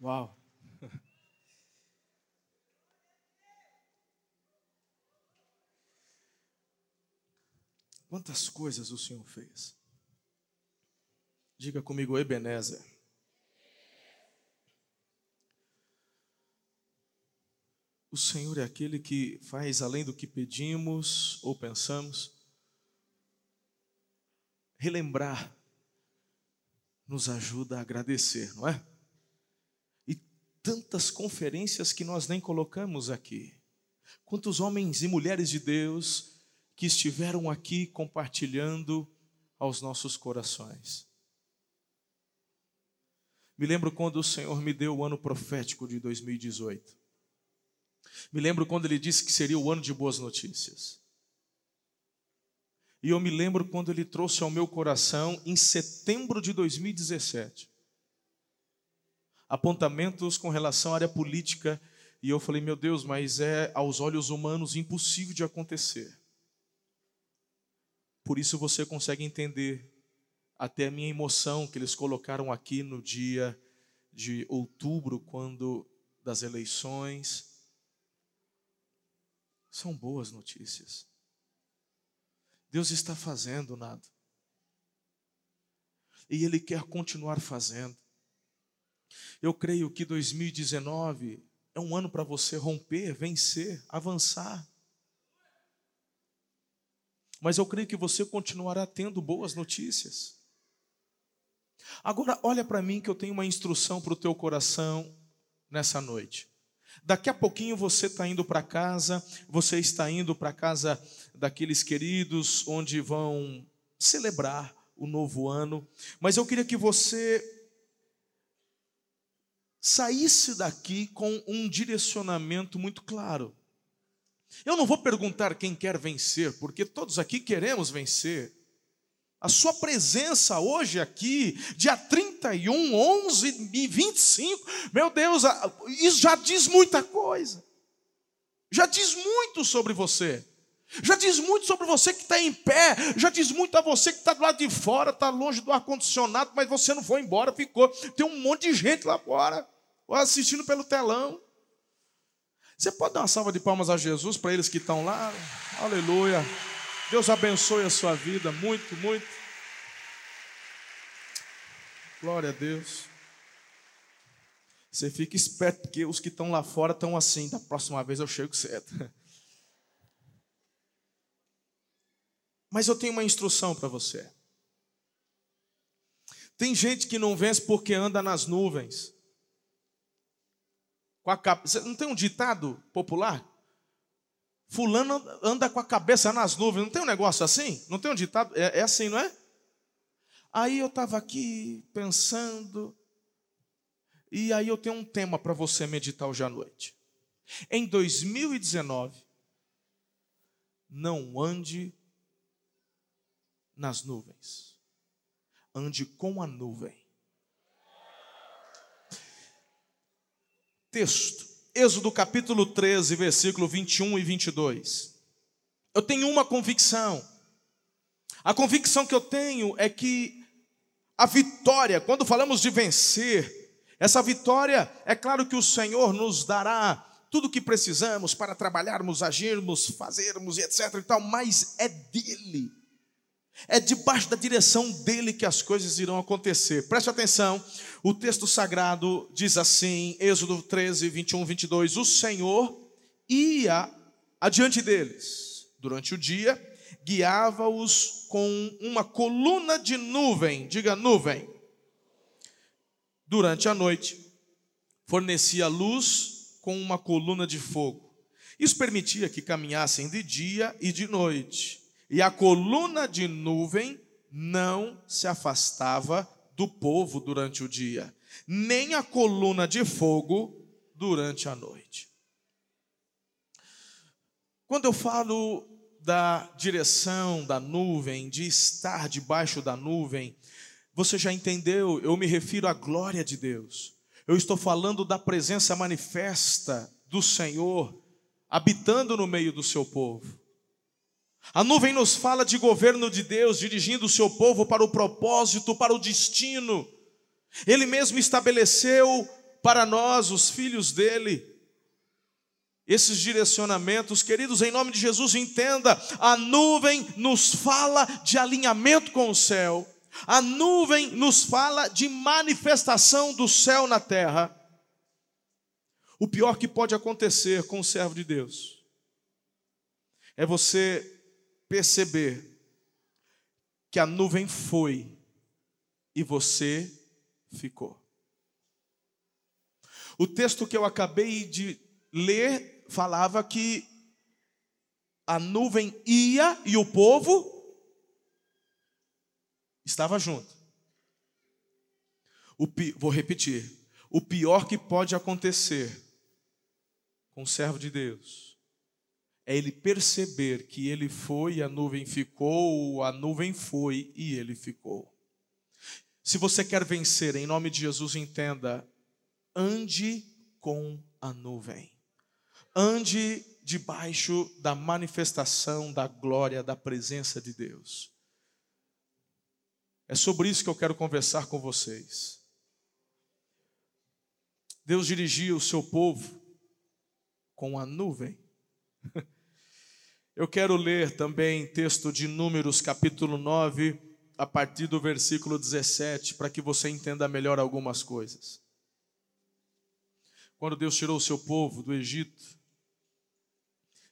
Uau! Quantas coisas o Senhor fez. Diga comigo, Ebenezer. O Senhor é aquele que faz além do que pedimos ou pensamos. Relembrar nos ajuda a agradecer, não é? Tantas conferências que nós nem colocamos aqui. Quantos homens e mulheres de Deus que estiveram aqui compartilhando aos nossos corações. Me lembro quando o Senhor me deu o ano profético de 2018. Me lembro quando ele disse que seria o ano de boas notícias. E eu me lembro quando ele trouxe ao meu coração, em setembro de 2017, apontamentos com relação à área política. E eu falei, meu Deus, mas é aos olhos humanos impossível de acontecer. Por isso você consegue entender até a minha emoção que eles colocaram aqui no dia de outubro, quando das eleições. São boas notícias. Deus está fazendo nada. E Ele quer continuar fazendo. Eu creio que 2019 é um ano para você romper, vencer, avançar. Mas eu creio que você continuará tendo boas notícias. Agora, olha para mim que eu tenho uma instrução para o teu coração nessa noite. Daqui a pouquinho você está indo para casa, você está indo para casa daqueles queridos onde vão celebrar o novo ano, mas eu queria que você saísse daqui com um direcionamento muito claro. Eu não vou perguntar quem quer vencer, porque todos aqui queremos vencer. A sua presença hoje aqui, dia 31, 11 e 25, meu Deus, isso já diz muita coisa. Já diz muito sobre você. Já diz muito sobre você que está em pé. Já diz muito a você que está do lado de fora, está longe do ar-condicionado, mas você não foi embora, ficou. Tem um monte de gente lá fora, assistindo pelo telão. Você pode dar uma salva de palmas a Jesus para eles que estão lá? Aleluia. Deus abençoe a sua vida muito, muito. Glória a Deus. Você fica esperto, porque os que estão lá fora estão assim. Da próxima vez eu chego cedo. Mas eu tenho uma instrução para você. Tem gente que não vence porque anda nas nuvens com a cabeça. Não tem um ditado popular? Fulano anda com a cabeça nas nuvens. Não tem um negócio assim? Não tem um ditado? É, é assim, não é? Aí eu estava aqui pensando. E aí eu tenho um tema para você meditar hoje à noite. Em 2019, não ande nas nuvens. Ande com a nuvem. Texto, Êxodo capítulo 13, versículo 21 e 22. Eu tenho uma convicção. A convicção que eu tenho é que a vitória, quando falamos de vencer, essa vitória, é claro que o Senhor nos dará tudo o que precisamos para trabalharmos, agirmos, fazermos e etc e tal, mas é dele. É debaixo da direção dele que as coisas irão acontecer. Preste atenção, o texto sagrado diz assim, Êxodo 13, 21, 22: O Senhor ia adiante deles durante o dia, guiava-os com uma coluna de nuvem, diga nuvem. Durante a noite, fornecia luz com uma coluna de fogo. Isso permitia que caminhassem de dia e de noite e a coluna de nuvem não se afastava do povo durante o dia, nem a coluna de fogo durante a noite. Quando eu falo da direção da nuvem, de estar debaixo da nuvem, você já entendeu? Eu me refiro à glória de Deus. Eu estou falando da presença manifesta do Senhor habitando no meio do seu povo. A nuvem nos fala de governo de Deus, dirigindo o seu povo para o propósito, para o destino. Ele mesmo estabeleceu para nós, os filhos dele. Esses direcionamentos, queridos, em nome de Jesus, entenda: a nuvem nos fala de alinhamento com o céu, a nuvem nos fala de manifestação do céu na terra. O pior que pode acontecer com o servo de Deus é você perceber que a nuvem foi e você ficou. O texto que eu acabei de ler falava que a nuvem ia e o povo estava junto. O, vou repetir. O pior que pode acontecer com o servo de Deus é ele perceber que ele foi a nuvem ficou, ou a nuvem foi e ele ficou. Se você quer vencer, em nome de Jesus, entenda: ande com a nuvem. Ande debaixo da manifestação da glória, da presença de Deus. É sobre isso que eu quero conversar com vocês. Deus dirigia o seu povo com a nuvem. Eu quero ler também texto de Números, capítulo 9, a partir do versículo 17, para que você entenda melhor algumas coisas. Quando Deus tirou o seu povo do Egito,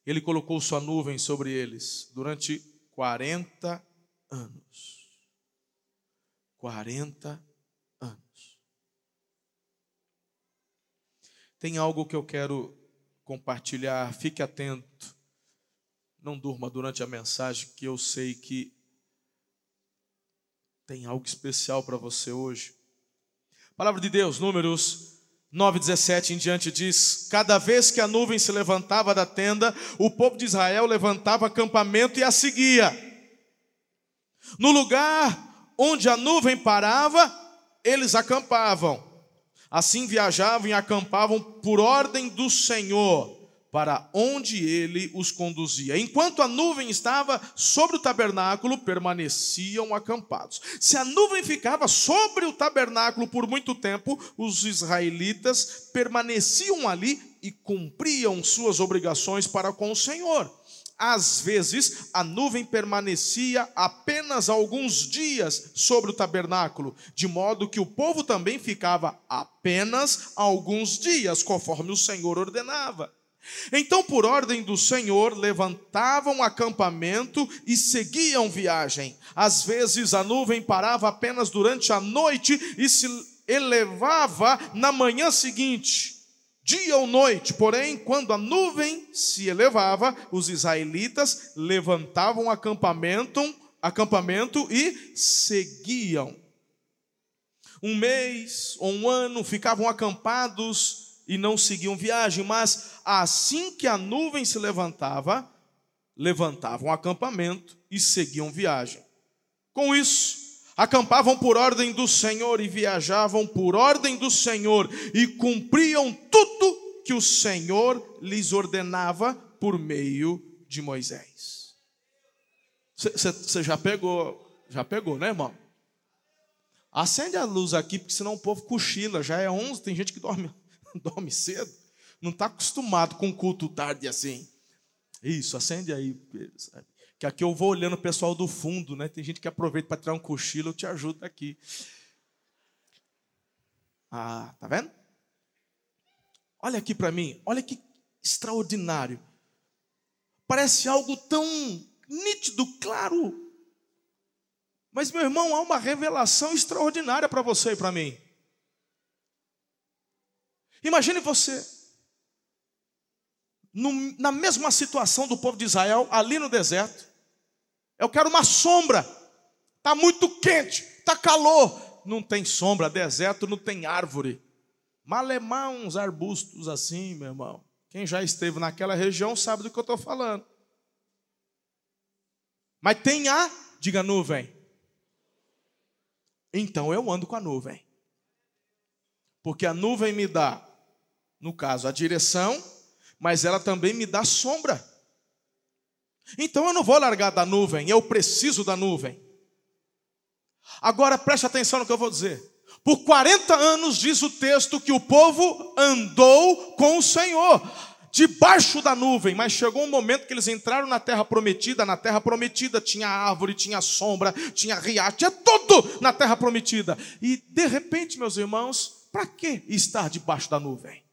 ele colocou sua nuvem sobre eles durante 40 anos. 40 anos. Tem algo que eu quero compartilhar, fique atento. Não durma durante a mensagem, que eu sei que tem algo especial para você hoje. Palavra de Deus, Números 9,17 em diante diz: Cada vez que a nuvem se levantava da tenda, o povo de Israel levantava acampamento e a seguia. No lugar onde a nuvem parava, eles acampavam. Assim viajavam e acampavam por ordem do Senhor para onde ele os conduzia. Enquanto a nuvem estava sobre o tabernáculo, permaneciam acampados. Se a nuvem ficava sobre o tabernáculo por muito tempo, os israelitas permaneciam ali e cumpriam suas obrigações para com o Senhor. Às vezes, a nuvem permanecia apenas alguns dias sobre o tabernáculo, de modo que o povo também ficava apenas alguns dias, conforme o Senhor ordenava. Então, por ordem do Senhor, levantavam acampamento e seguiam viagem. Às vezes a nuvem parava apenas durante a noite e se elevava na manhã seguinte, dia ou noite. Porém, quando a nuvem se elevava, os israelitas levantavam acampamento, acampamento e seguiam. Um mês ou um ano ficavam acampados e não seguiam viagem, mas assim que a nuvem se levantava, levantavam um acampamento e seguiam viagem. Com isso, acampavam por ordem do Senhor e viajavam por ordem do Senhor e cumpriam tudo que o Senhor lhes ordenava por meio de Moisés. Você já pegou, já pegou, né, irmão? Acende a luz aqui, porque senão o povo cochila. Já é 11, tem gente que dorme dorme cedo, não está acostumado com culto tarde assim. Isso, acende aí. Que aqui eu vou olhando o pessoal do fundo, né? Tem gente que aproveita para tirar um cochilo, eu te ajudo aqui. Ah, tá vendo? Olha aqui para mim, olha que extraordinário. Parece algo tão nítido, claro. Mas, meu irmão, há uma revelação extraordinária para você e para mim. Imagine você, no, na mesma situação do povo de Israel, ali no deserto. Eu quero uma sombra. Está muito quente, está calor. Não tem sombra, deserto não tem árvore. Malemar uns arbustos assim, meu irmão. Quem já esteve naquela região sabe do que eu estou falando. Mas tem a, diga nuvem. Então eu ando com a nuvem. Porque a nuvem me dá no caso, a direção, mas ela também me dá sombra. Então eu não vou largar da nuvem, eu preciso da nuvem. Agora preste atenção no que eu vou dizer. Por 40 anos diz o texto que o povo andou com o Senhor, debaixo da nuvem, mas chegou um momento que eles entraram na terra prometida. Na terra prometida tinha árvore, tinha sombra, tinha riacho, tinha tudo na terra prometida. E de repente, meus irmãos, para que estar debaixo da nuvem?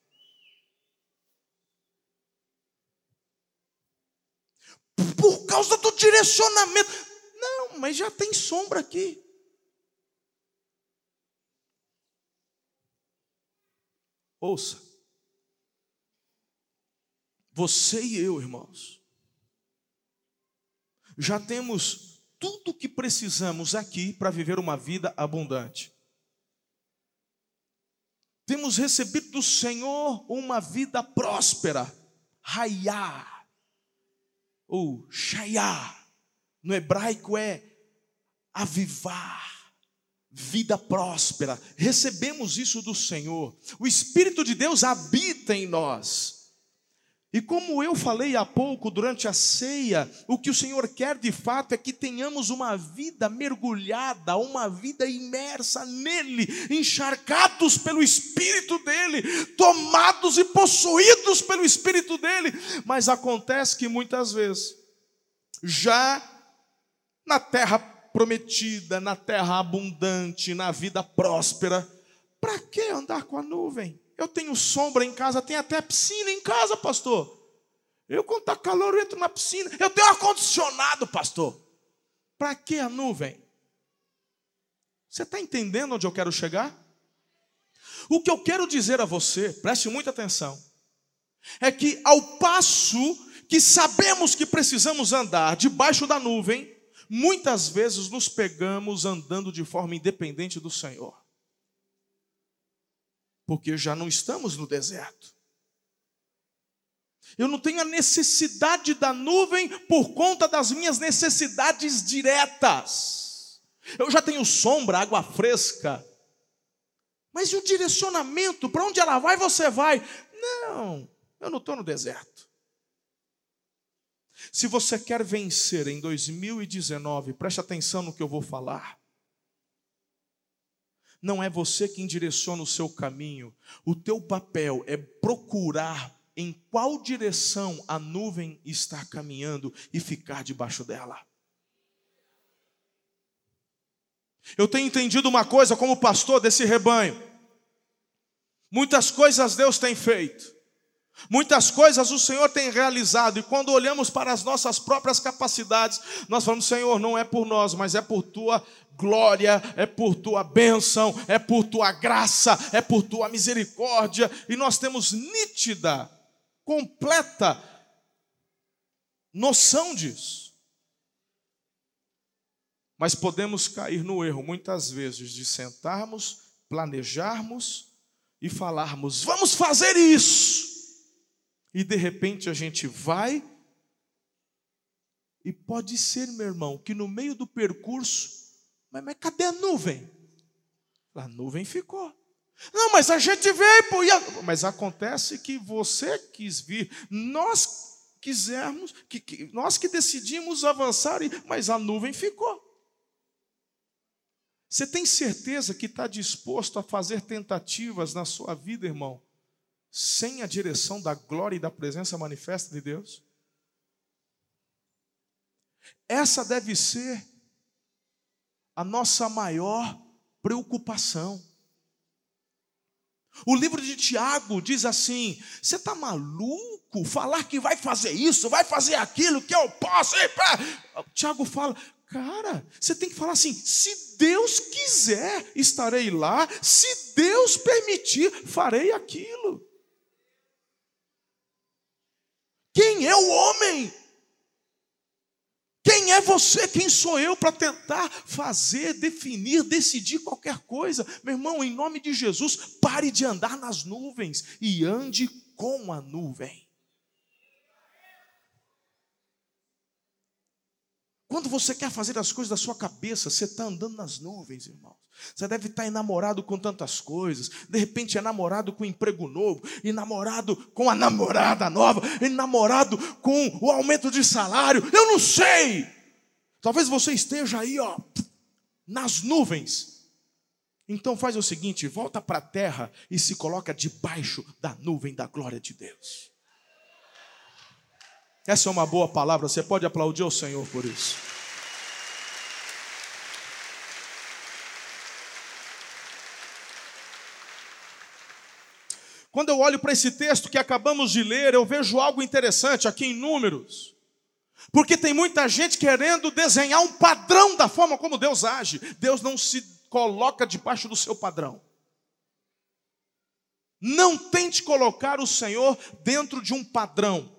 Por causa do direcionamento. Não, mas já tem sombra aqui. Ouça. Você e eu, irmãos, já temos tudo o que precisamos aqui para viver uma vida abundante. Temos recebido do Senhor uma vida próspera, raiá, ou shaiá, no hebraico é avivar vida próspera. Recebemos isso do Senhor. O Espírito de Deus habita em nós. E como eu falei há pouco durante a ceia, o que o Senhor quer de fato é que tenhamos uma vida mergulhada, uma vida imersa nele, encharcados pelo Espírito dele, tomados e possuídos pelo Espírito dele. Mas acontece que muitas vezes, já na terra prometida, na terra abundante, na vida próspera. Para que andar com a nuvem? Eu tenho sombra em casa, tenho até piscina em casa, pastor. Eu, quando está calor, eu entro na piscina. Eu tenho ar-condicionado, pastor. Para que a nuvem? Você está entendendo onde eu quero chegar? O que eu quero dizer a você, preste muita atenção, é que ao passo que sabemos que precisamos andar debaixo da nuvem, muitas vezes nos pegamos andando de forma independente do Senhor. Porque já não estamos no deserto. Eu não tenho a necessidade da nuvem por conta das minhas necessidades diretas. Eu já tenho sombra, água fresca. Mas e o direcionamento? Para onde ela vai, você vai. Não, eu não estou no deserto. Se você quer vencer em 2019, preste atenção no que eu vou falar. Não é você quem direciona o seu caminho. O teu papel é procurar em qual direção a nuvem está caminhando e ficar debaixo dela. Eu tenho entendido uma coisa como pastor desse rebanho. Muitas coisas Deus tem feito. Muitas coisas o Senhor tem realizado, e quando olhamos para as nossas próprias capacidades, nós falamos: Senhor, não é por nós, mas é por tua glória, é por tua bênção, é por tua graça, é por tua misericórdia, e nós temos nítida, completa noção disso. Mas podemos cair no erro muitas vezes de sentarmos, planejarmos e falarmos: vamos fazer isso e de repente a gente vai, e pode ser, meu irmão, que no meio do percurso, mas, mas cadê a nuvem? A nuvem ficou. Não, mas a gente veio, mas acontece que você quis vir, nós quisermos, que, que, nós que decidimos avançar, mas a nuvem ficou. Você tem certeza que está disposto a fazer tentativas na sua vida, irmão, sem a direção da glória e da presença manifesta de Deus? Essa deve ser a nossa maior preocupação. O livro de Tiago diz assim: você está maluco? Falar que vai fazer isso, vai fazer aquilo, que eu posso. Tiago fala: cara, você tem que falar assim: se Deus quiser, estarei lá, se Deus permitir, farei aquilo. Quem é o homem? Quem é você? Quem sou eu para tentar fazer, definir, decidir qualquer coisa? Meu irmão, em nome de Jesus, pare de andar nas nuvens e ande com a nuvem. Quando você quer fazer as coisas da sua cabeça, você está andando nas nuvens, irmãos. Você deve estar enamorado com tantas coisas. De repente é namorado com um emprego novo, e namorado com a namorada nova, e namorado com o aumento de salário. Eu não sei. Talvez você esteja aí, ó, nas nuvens. Então faz o seguinte, volta para a terra e se coloca debaixo da nuvem da glória de Deus. Essa é uma boa palavra, você pode aplaudir o Senhor por isso. Quando eu olho para esse texto que acabamos de ler, eu vejo algo interessante aqui em Números. Porque tem muita gente querendo desenhar um padrão da forma como Deus age. Deus não se coloca debaixo do seu padrão. Não tente colocar o Senhor dentro de um padrão.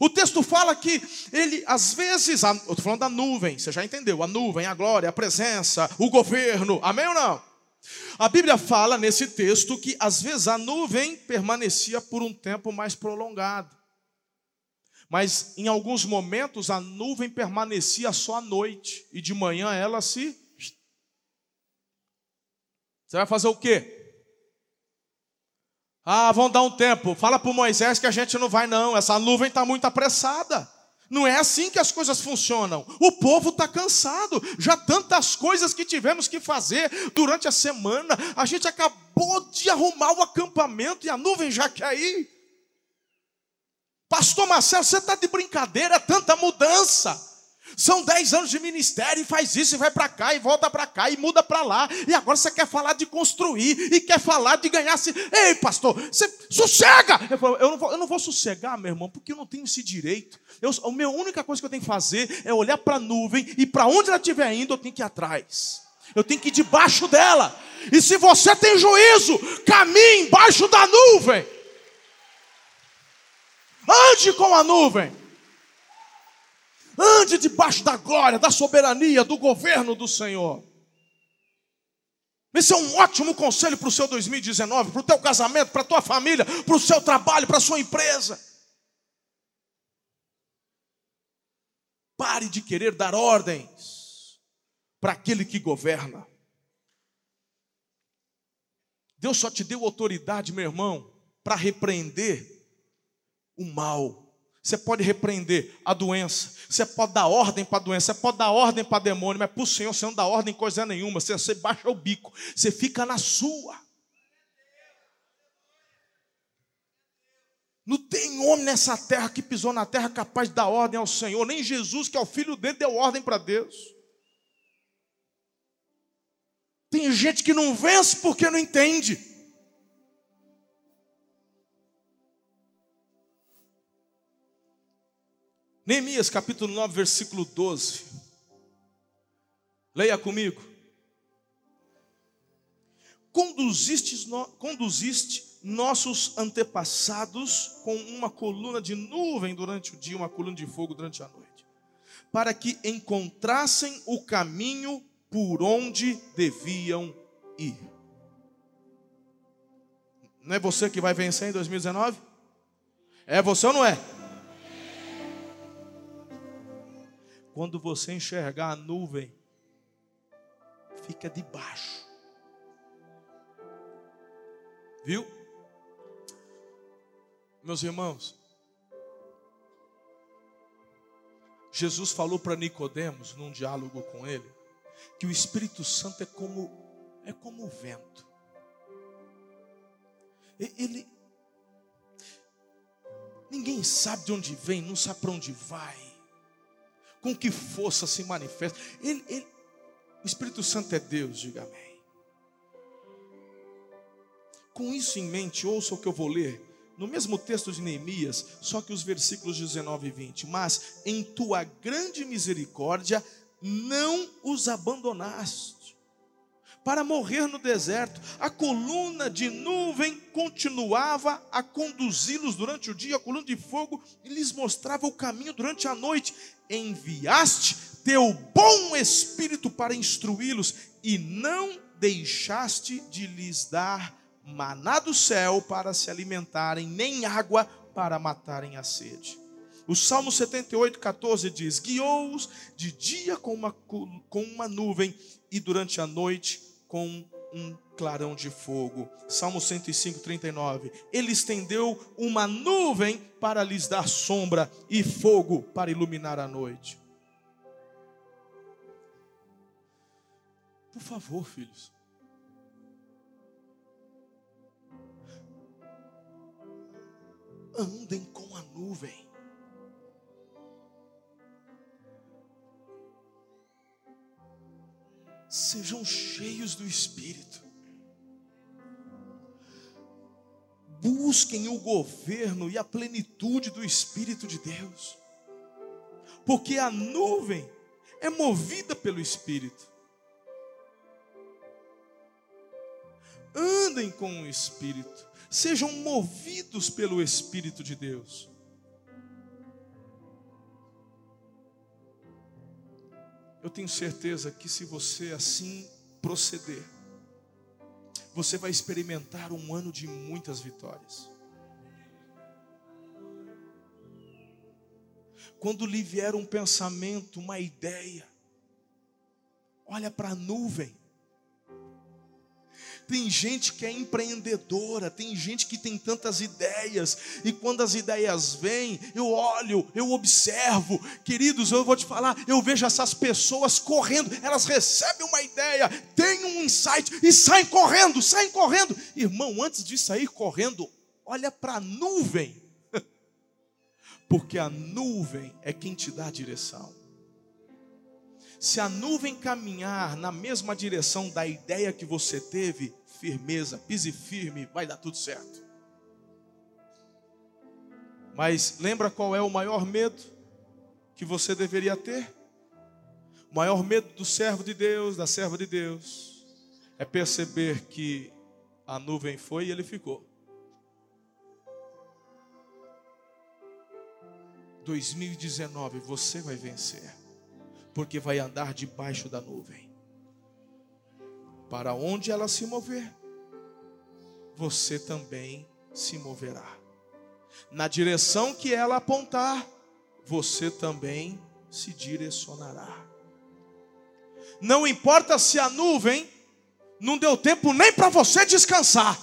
O texto fala que ele, às vezes, eu estou falando da nuvem, você já entendeu? A nuvem, a glória, a presença, o governo, amém ou não? A Bíblia fala nesse texto que às vezes a nuvem permanecia por um tempo mais prolongado. Mas em alguns momentos a nuvem permanecia só à noite e de manhã ela se. Você vai fazer o quê? Ah, vão dar um tempo. Fala para Moisés que a gente não vai, não. Essa nuvem está muito apressada. Não é assim que as coisas funcionam. O povo está cansado. Já tantas coisas que tivemos que fazer durante a semana. A gente acabou de arrumar o acampamento e a nuvem já quer ir. Pastor Marcelo, você está de brincadeira, é tanta mudança. São dez anos de ministério e faz isso e vai para cá e volta para cá e muda para lá. E agora você quer falar de construir e quer falar de ganhar. -se... Ei, pastor, você sossega! Eu, falo, eu, não vou, eu não vou sossegar, meu irmão, porque eu não tenho esse direito. Eu, a minha única coisa que eu tenho que fazer é olhar para a nuvem e para onde ela estiver indo, eu tenho que ir atrás. Eu tenho que ir debaixo dela. E se você tem juízo, caminhe embaixo da nuvem. Ande com a nuvem. Ande debaixo da glória, da soberania, do governo do Senhor. Esse é um ótimo conselho para o seu 2019, para o teu casamento, para a tua família, para o seu trabalho, para a sua empresa. Pare de querer dar ordens para aquele que governa. Deus só te deu autoridade, meu irmão, para repreender o mal. Você pode repreender a doença, você pode dar ordem para a doença, você pode dar ordem para demônio, mas para o Senhor você não dá ordem coisa nenhuma, você, você baixa o bico, você fica na sua. Não tem homem nessa terra que pisou na terra capaz de dar ordem ao Senhor, nem Jesus, que é o filho dele, deu ordem para Deus. Tem gente que não vence porque não entende. Neemias capítulo 9, versículo 12. Leia comigo. Conduziste, conduziste nossos antepassados com uma coluna de nuvem durante o dia, uma coluna de fogo durante a noite, para que encontrassem o caminho por onde deviam ir. Não é você que vai vencer em 2019? É você ou não é? Quando você enxergar a nuvem, fica debaixo. Viu? Meus irmãos, Jesus falou para Nicodemos num diálogo com ele que o Espírito Santo é como é como o vento. Ele ninguém sabe de onde vem, não sabe para onde vai com que força se manifesta. Ele, ele, o Espírito Santo é Deus, diga amém. Com isso em mente, ouça o que eu vou ler. No mesmo texto de Neemias, só que os versículos 19 e 20. Mas em tua grande misericórdia não os abandonaste para morrer no deserto. A coluna de nuvem continuava a conduzi-los durante o dia, a coluna de fogo lhes mostrava o caminho durante a noite. Enviaste teu bom espírito para instruí-los e não deixaste de lhes dar maná do céu para se alimentarem, nem água para matarem a sede. O Salmo 78, 14 diz: Guiou-os de dia com uma, com uma nuvem e durante a noite com um clarão de fogo. Salmo 105, 39. Ele estendeu uma nuvem para lhes dar sombra e fogo para iluminar a noite. Por favor, filhos. Andem com a nuvem. Sejam cheios do Espírito. Busquem o governo e a plenitude do Espírito de Deus, porque a nuvem é movida pelo Espírito. Andem com o Espírito, sejam movidos pelo Espírito de Deus. Eu tenho certeza que se você assim proceder, você vai experimentar um ano de muitas vitórias. Quando lhe vier um pensamento, uma ideia, olha para a nuvem. Tem gente que é empreendedora, tem gente que tem tantas ideias, e quando as ideias vêm, eu olho, eu observo, queridos, eu vou te falar, eu vejo essas pessoas correndo, elas recebem uma ideia, têm um insight e saem correndo, saem correndo. Irmão, antes de sair correndo, olha para a nuvem, porque a nuvem é quem te dá a direção. Se a nuvem caminhar na mesma direção da ideia que você teve, firmeza, pise firme, vai dar tudo certo. Mas lembra qual é o maior medo que você deveria ter? O maior medo do servo de Deus, da serva de Deus, é perceber que a nuvem foi e ele ficou. 2019 você vai vencer porque vai andar debaixo da nuvem. Para onde ela se mover, você também se moverá. Na direção que ela apontar, você também se direcionará. Não importa se a nuvem não deu tempo nem para você descansar.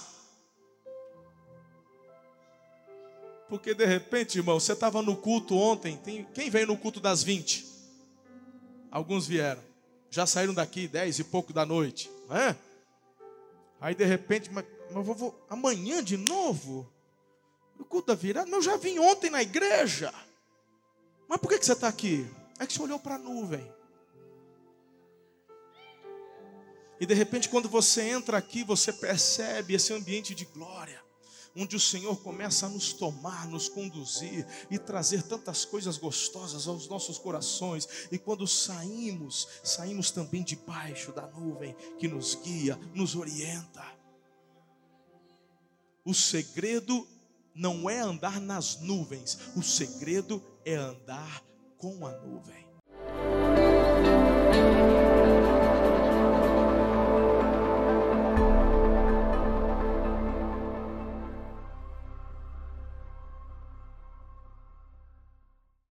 Porque de repente, irmão, você estava no culto ontem. Tem, quem veio no culto das 20? Alguns vieram. Já saíram daqui dez e pouco da noite. É? Aí de repente, mas, mas vou, amanhã de novo? O culto da virada? Mas eu já vim ontem na igreja. Mas por que, que você está aqui? É que você olhou para a nuvem. E de repente, quando você entra aqui, você percebe esse ambiente de glória onde o Senhor começa a nos tomar, nos conduzir e trazer tantas coisas gostosas aos nossos corações. E quando saímos, saímos também debaixo da nuvem que nos guia, nos orienta. O segredo não é andar nas nuvens, o segredo é andar com a nuvem.